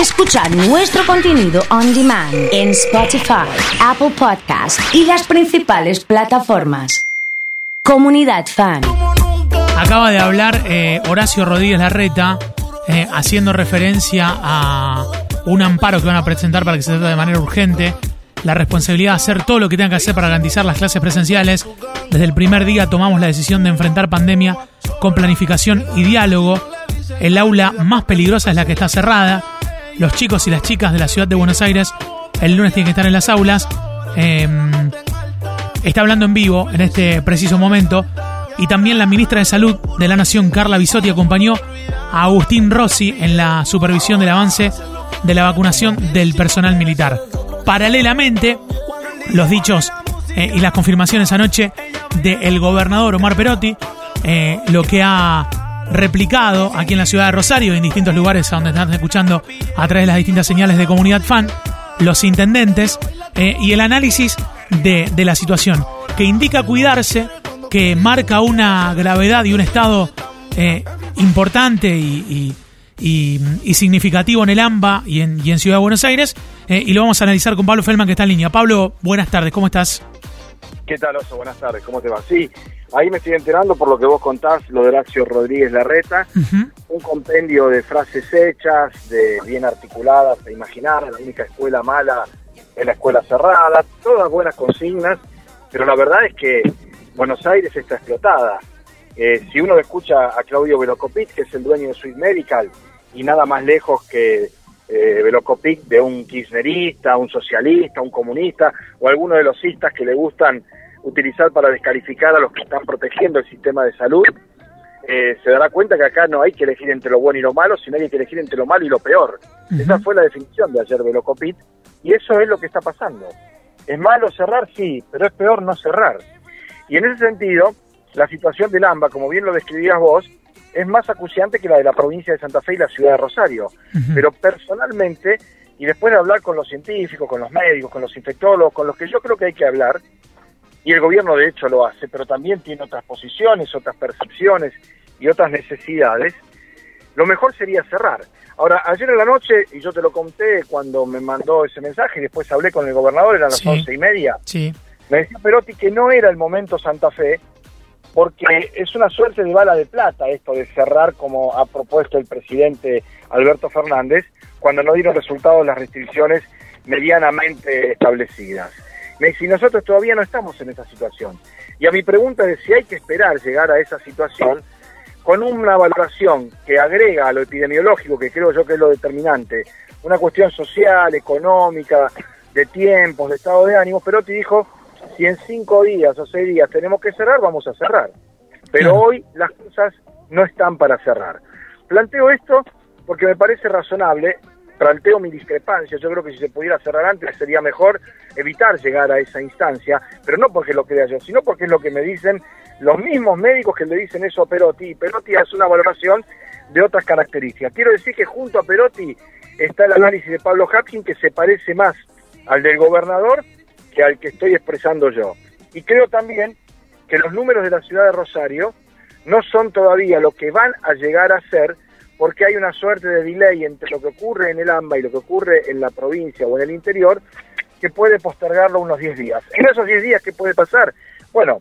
Escuchar nuestro contenido on demand en Spotify, Apple Podcast y las principales plataformas. Comunidad Fan. Acaba de hablar eh, Horacio Rodríguez Larreta eh, haciendo referencia a un amparo que van a presentar para que se trate de manera urgente. La responsabilidad de hacer todo lo que tengan que hacer para garantizar las clases presenciales. Desde el primer día tomamos la decisión de enfrentar pandemia con planificación y diálogo. El aula más peligrosa es la que está cerrada. Los chicos y las chicas de la ciudad de Buenos Aires el lunes tienen que estar en las aulas. Eh, está hablando en vivo en este preciso momento. Y también la ministra de Salud de la Nación, Carla Bisotti, acompañó a Agustín Rossi en la supervisión del avance de la vacunación del personal militar. Paralelamente, los dichos eh, y las confirmaciones anoche del gobernador Omar Perotti, eh, lo que ha replicado aquí en la ciudad de Rosario y en distintos lugares a donde están escuchando a través de las distintas señales de comunidad fan, los intendentes eh, y el análisis de, de la situación, que indica cuidarse, que marca una gravedad y un estado eh, importante y, y, significativo en el AMBA y en, en Ciudad de Buenos Aires. Eh, y lo vamos a analizar con Pablo Feldman, que está en línea. Pablo, buenas tardes, ¿cómo estás? ¿Qué tal, Oso? Buenas tardes, ¿cómo te va? Sí, ahí me estoy enterando por lo que vos contás, lo de Horacio Rodríguez Larreta, uh -huh. un compendio de frases hechas, de bien articuladas, de imaginar, la única escuela mala es la escuela cerrada, todas buenas consignas, pero la verdad es que Buenos Aires está explotada. Eh, si uno escucha a Claudio Velocopit, que es el dueño de Swiss Medical, y nada más lejos que eh, Velocopit de un kirchnerista, un socialista, un comunista, o alguno de los cistas que le gustan utilizar para descalificar a los que están protegiendo el sistema de salud, eh, se dará cuenta que acá no hay que elegir entre lo bueno y lo malo, sino hay que elegir entre lo malo y lo peor. Uh -huh. Esa fue la definición de ayer Velocopit, y eso es lo que está pasando. ¿Es malo cerrar? Sí, pero es peor no cerrar. Y en ese sentido, la situación del AMBA, como bien lo describías vos, es más acuciante que la de la provincia de Santa Fe y la ciudad de Rosario. Uh -huh. Pero personalmente, y después de hablar con los científicos, con los médicos, con los infectólogos, con los que yo creo que hay que hablar, y el gobierno de hecho lo hace, pero también tiene otras posiciones, otras percepciones y otras necesidades, lo mejor sería cerrar. Ahora, ayer en la noche, y yo te lo conté cuando me mandó ese mensaje, y después hablé con el gobernador, eran las sí. once y media, sí. me decía Perotti que no era el momento Santa Fe, porque es una suerte de bala de plata esto de cerrar como ha propuesto el presidente Alberto Fernández, cuando no dieron resultados las restricciones medianamente establecidas. Me dice, nosotros todavía no estamos en esa situación. Y a mi pregunta es si hay que esperar llegar a esa situación con una valoración que agrega a lo epidemiológico, que creo yo que es lo determinante, una cuestión social, económica, de tiempos, de estado de ánimo, pero te dijo, si en cinco días o seis días tenemos que cerrar, vamos a cerrar. Pero hoy las cosas no están para cerrar. Planteo esto porque me parece razonable, planteo mi discrepancia, yo creo que si se pudiera cerrar antes sería mejor evitar llegar a esa instancia, pero no porque lo crea yo, sino porque es lo que me dicen los mismos médicos que le dicen eso a Perotti, y Perotti hace una valoración de otras características. Quiero decir que junto a Perotti está el análisis de Pablo Hapkin que se parece más al del gobernador que al que estoy expresando yo. Y creo también que los números de la ciudad de Rosario no son todavía lo que van a llegar a ser porque hay una suerte de delay entre lo que ocurre en el AMBA y lo que ocurre en la provincia o en el interior que puede postergarlo unos 10 días. En esos 10 días, ¿qué puede pasar? Bueno,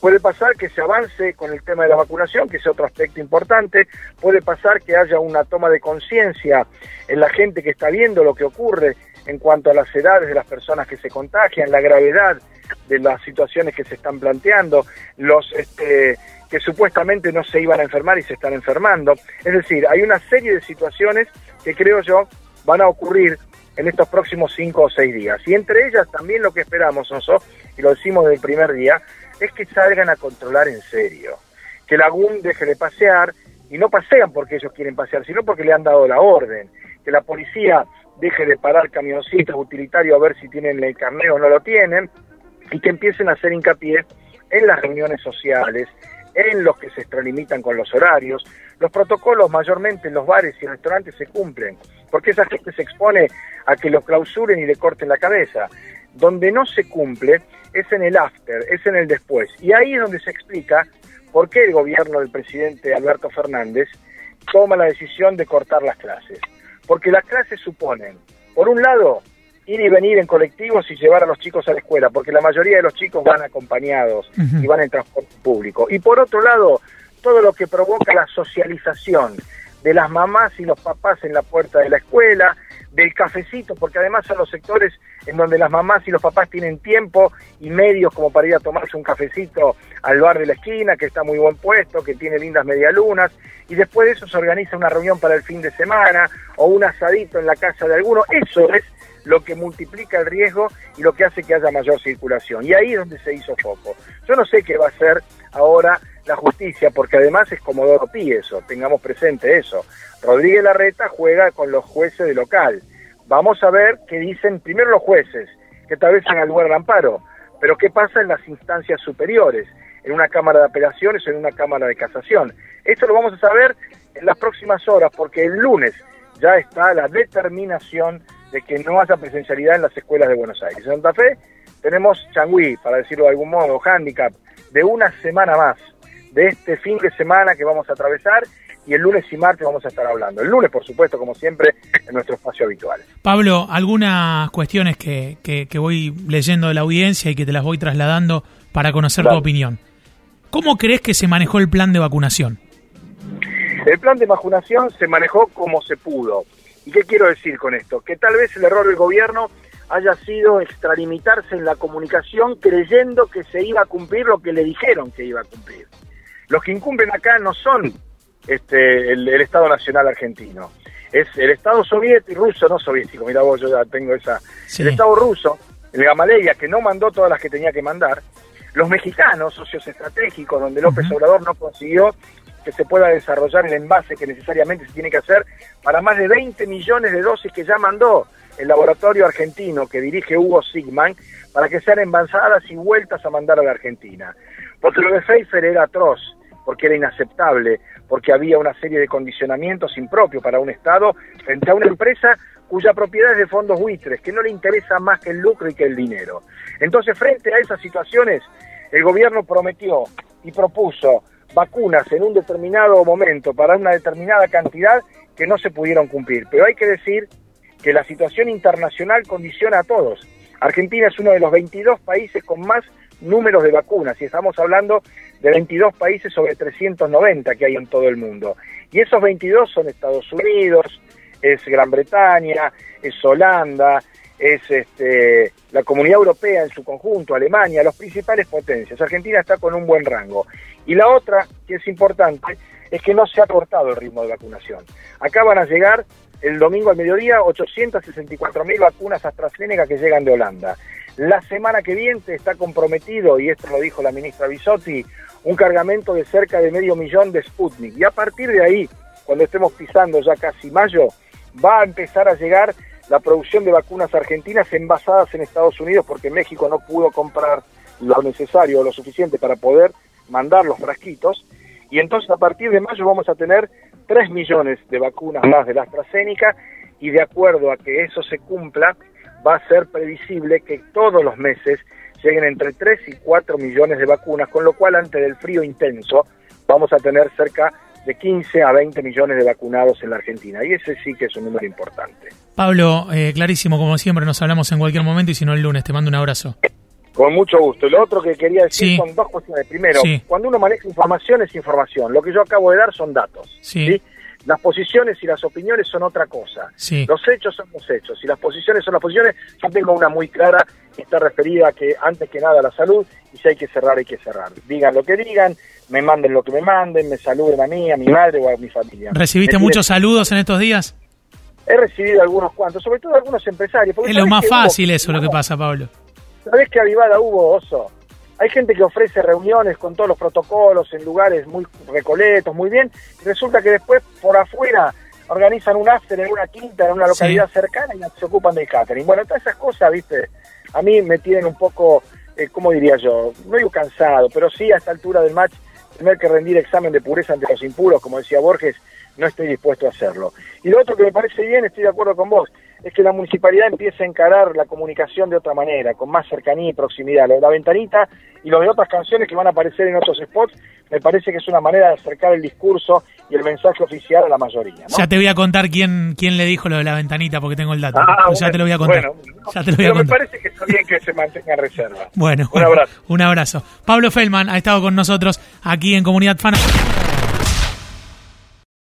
puede pasar que se avance con el tema de la vacunación, que es otro aspecto importante, puede pasar que haya una toma de conciencia en la gente que está viendo lo que ocurre en cuanto a las edades de las personas que se contagian, la gravedad de las situaciones que se están planteando, los este, que supuestamente no se iban a enfermar y se están enfermando. Es decir, hay una serie de situaciones que creo yo van a ocurrir en estos próximos cinco o seis días. Y entre ellas también lo que esperamos, Oso, y lo decimos del primer día, es que salgan a controlar en serio. Que la GUM deje de pasear, y no pasean porque ellos quieren pasear, sino porque le han dado la orden. Que la policía deje de parar camioncitos utilitarios a ver si tienen el carneo o no lo tienen, y que empiecen a hacer hincapié en las reuniones sociales, en los que se extralimitan con los horarios. Los protocolos mayormente en los bares y restaurantes se cumplen, porque esa gente se expone a que los clausuren y le corten la cabeza. Donde no se cumple es en el after, es en el después. Y ahí es donde se explica por qué el gobierno del presidente Alberto Fernández toma la decisión de cortar las clases. Porque las clases suponen, por un lado, ir y venir en colectivos y llevar a los chicos a la escuela, porque la mayoría de los chicos van acompañados y van en transporte público. Y por otro lado, todo lo que provoca la socialización de las mamás y los papás en la puerta de la escuela, del cafecito, porque además son los sectores en donde las mamás y los papás tienen tiempo y medios como para ir a tomarse un cafecito al bar de la esquina, que está muy buen puesto, que tiene lindas medialunas, y después de eso se organiza una reunión para el fin de semana o un asadito en la casa de alguno. Eso es lo que multiplica el riesgo y lo que hace que haya mayor circulación. Y ahí es donde se hizo foco. Yo no sé qué va a hacer ahora la justicia, porque además es Comodoro Pi eso, tengamos presente eso. Rodríguez Larreta juega con los jueces de local. Vamos a ver qué dicen primero los jueces, que tal vez el lugar de amparo, pero qué pasa en las instancias superiores, en una Cámara de Apelaciones o en una Cámara de Casación. Esto lo vamos a saber en las próximas horas, porque el lunes ya está la determinación de que no haya presencialidad en las escuelas de Buenos Aires. En Santa Fe tenemos changüí, para decirlo de algún modo, handicap, de una semana más, de este fin de semana que vamos a atravesar y el lunes y martes vamos a estar hablando. El lunes, por supuesto, como siempre, en nuestro espacio habitual. Pablo, algunas cuestiones que, que, voy leyendo de la audiencia y que te las voy trasladando para conocer tu opinión. ¿Cómo crees que se manejó el plan de vacunación? El plan de vacunación se manejó como se pudo. ¿Y qué quiero decir con esto? Que tal vez el error del gobierno haya sido extralimitarse en la comunicación creyendo que se iba a cumplir lo que le dijeron que iba a cumplir. Los que incumplen acá no son este, el, Estado Nacional argentino, es el Estado soviético, ruso, no soviético, mira vos, yo ya tengo esa, el Estado ruso, el Gamaleya, que no mandó todas las que tenía que mandar, los mexicanos, socios estratégicos, donde López Obrador no consiguió que se pueda desarrollar el envase que necesariamente se tiene que hacer para más de 20 millones de dosis que ya mandó el laboratorio argentino que dirige Hugo Sigman para que sean envasadas y vueltas a mandar a la Argentina. Porque lo de Pfeiffer era atroz, porque era inaceptable, porque había una serie de condicionamientos impropios para un Estado frente a una empresa cuya propiedad es de fondos buitres, que no le interesa más que el lucro y que el dinero. Entonces, frente a esas situaciones, el gobierno prometió y propuso vacunas en un determinado momento para una determinada cantidad que no se pudieron cumplir. Pero hay que decir que la situación internacional condiciona a todos. Argentina es uno de los 22 países con más números de vacunas y estamos hablando de 22 países sobre 390 que hay en todo el mundo. Y esos 22 son Estados Unidos, es Gran Bretaña, es Holanda, es este, la Comunidad Europea en su conjunto, Alemania, las principales potencias. Argentina está con un buen rango. Y la otra, que es importante, es que no se ha cortado el ritmo de vacunación. Acá van a llegar el domingo al mediodía 864 mil vacunas AstraZeneca que llegan de Holanda. La semana que viene está comprometido, y esto lo dijo la ministra Bisotti, un cargamento de cerca de medio millón de Sputnik. Y a partir de ahí, cuando estemos pisando ya casi mayo, va a empezar a llegar la producción de vacunas argentinas envasadas en Estados Unidos porque México no pudo comprar lo necesario o lo suficiente para poder mandar los frasquitos. Y entonces a partir de mayo vamos a tener 3 millones de vacunas más de la AstraZeneca y de acuerdo a que eso se cumpla, va a ser previsible que todos los meses lleguen entre 3 y 4 millones de vacunas, con lo cual antes del frío intenso vamos a tener cerca de 15 a 20 millones de vacunados en la Argentina. Y ese sí que es un número importante. Pablo, eh, clarísimo, como siempre, nos hablamos en cualquier momento y si no el lunes. Te mando un abrazo. Con mucho gusto. Lo otro que quería decir son dos cuestiones. Primero, cuando uno maneja información es información. Lo que yo acabo de dar son datos. Sí. Las posiciones y las opiniones son otra cosa. Los hechos son los hechos y las posiciones son las posiciones. Yo tengo una muy clara que está referida a que antes que nada la salud y si hay que cerrar hay que cerrar. Digan lo que digan, me manden lo que me manden, me saluden a mí, a mi madre o a mi familia. ¿Recibiste muchos saludos en estos días? He recibido algunos cuantos, sobre todo algunos empresarios. Es lo más fácil eso lo que pasa, Pablo. ¿Sabés qué avivada hubo, Oso? Hay gente que ofrece reuniones con todos los protocolos en lugares muy recoletos, muy bien, y resulta que después por afuera organizan un after en una quinta, en una localidad cercana y se ocupan del catering. Bueno, todas esas cosas, viste, a mí me tienen un poco, eh, ¿cómo diría yo? No digo cansado, pero sí a esta altura del match tener que rendir examen de pureza ante los impuros, como decía Borges, no estoy dispuesto a hacerlo. Y lo otro que me parece bien, estoy de acuerdo con vos, es que la municipalidad empiece a encarar la comunicación de otra manera, con más cercanía y proximidad. Lo de la ventanita y lo de otras canciones que van a aparecer en otros spots, me parece que es una manera de acercar el discurso y el mensaje oficial a la mayoría. Ya te voy a contar quién, quién le dijo lo de la ventanita, porque tengo el dato. Ah, ya te lo voy a contar. ya te lo voy a contar. me parece que está bien que se mantenga en reserva. Bueno, un abrazo. Un abrazo. Pablo Feldman ha estado con nosotros aquí en Comunidad Fan.